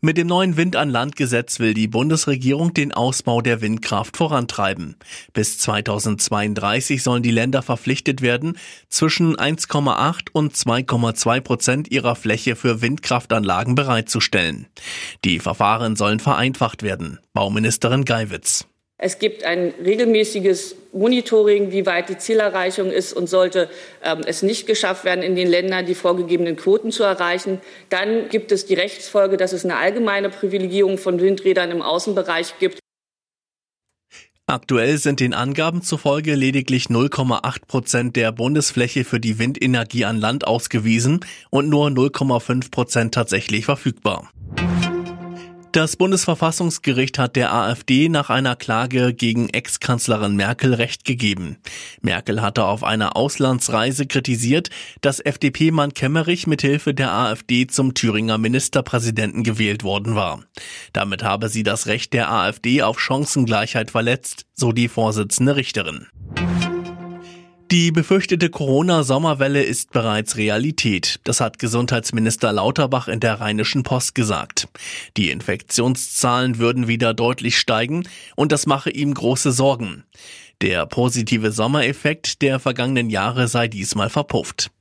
Mit dem neuen Wind an Land Gesetz will die Bundesregierung den Ausbau der Windkraft vorantreiben. Bis 2032 sollen die Länder verpflichtet werden, zwischen 1,8 und 2,2 Prozent ihrer Fläche für Windkraftanlagen bereitzustellen. Die Verfahren sollen vereinfacht werden. Bauministerin Geiwitz. Es gibt ein regelmäßiges Monitoring, wie weit die Zielerreichung ist und sollte ähm, es nicht geschafft werden, in den Ländern die vorgegebenen Quoten zu erreichen, dann gibt es die Rechtsfolge, dass es eine allgemeine Privilegierung von Windrädern im Außenbereich gibt. Aktuell sind den Angaben zufolge lediglich 0,8 Prozent der Bundesfläche für die Windenergie an Land ausgewiesen und nur 0,5 Prozent tatsächlich verfügbar. Das Bundesverfassungsgericht hat der AfD nach einer Klage gegen Ex-Kanzlerin Merkel Recht gegeben. Merkel hatte auf einer Auslandsreise kritisiert, dass FDP-Mann Kemmerich mithilfe der AfD zum Thüringer Ministerpräsidenten gewählt worden war. Damit habe sie das Recht der AfD auf Chancengleichheit verletzt, so die Vorsitzende Richterin. Die befürchtete Corona-Sommerwelle ist bereits Realität. Das hat Gesundheitsminister Lauterbach in der Rheinischen Post gesagt. Die Infektionszahlen würden wieder deutlich steigen und das mache ihm große Sorgen. Der positive Sommereffekt der vergangenen Jahre sei diesmal verpufft.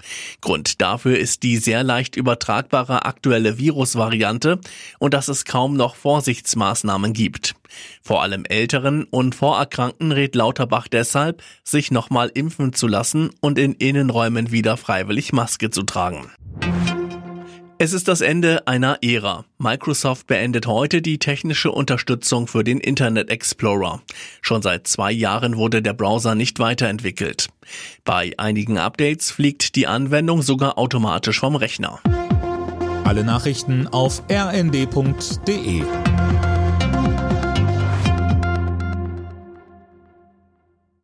Grund dafür ist die sehr leicht übertragbare aktuelle Virusvariante und dass es kaum noch Vorsichtsmaßnahmen gibt. Vor allem Älteren und Vorerkrankten rät Lauterbach deshalb, sich nochmal impfen zu lassen und in Innenräumen wieder freiwillig Maske zu tragen. Es ist das Ende einer Ära. Microsoft beendet heute die technische Unterstützung für den Internet Explorer. Schon seit zwei Jahren wurde der Browser nicht weiterentwickelt. Bei einigen Updates fliegt die Anwendung sogar automatisch vom Rechner. Alle Nachrichten auf rnd.de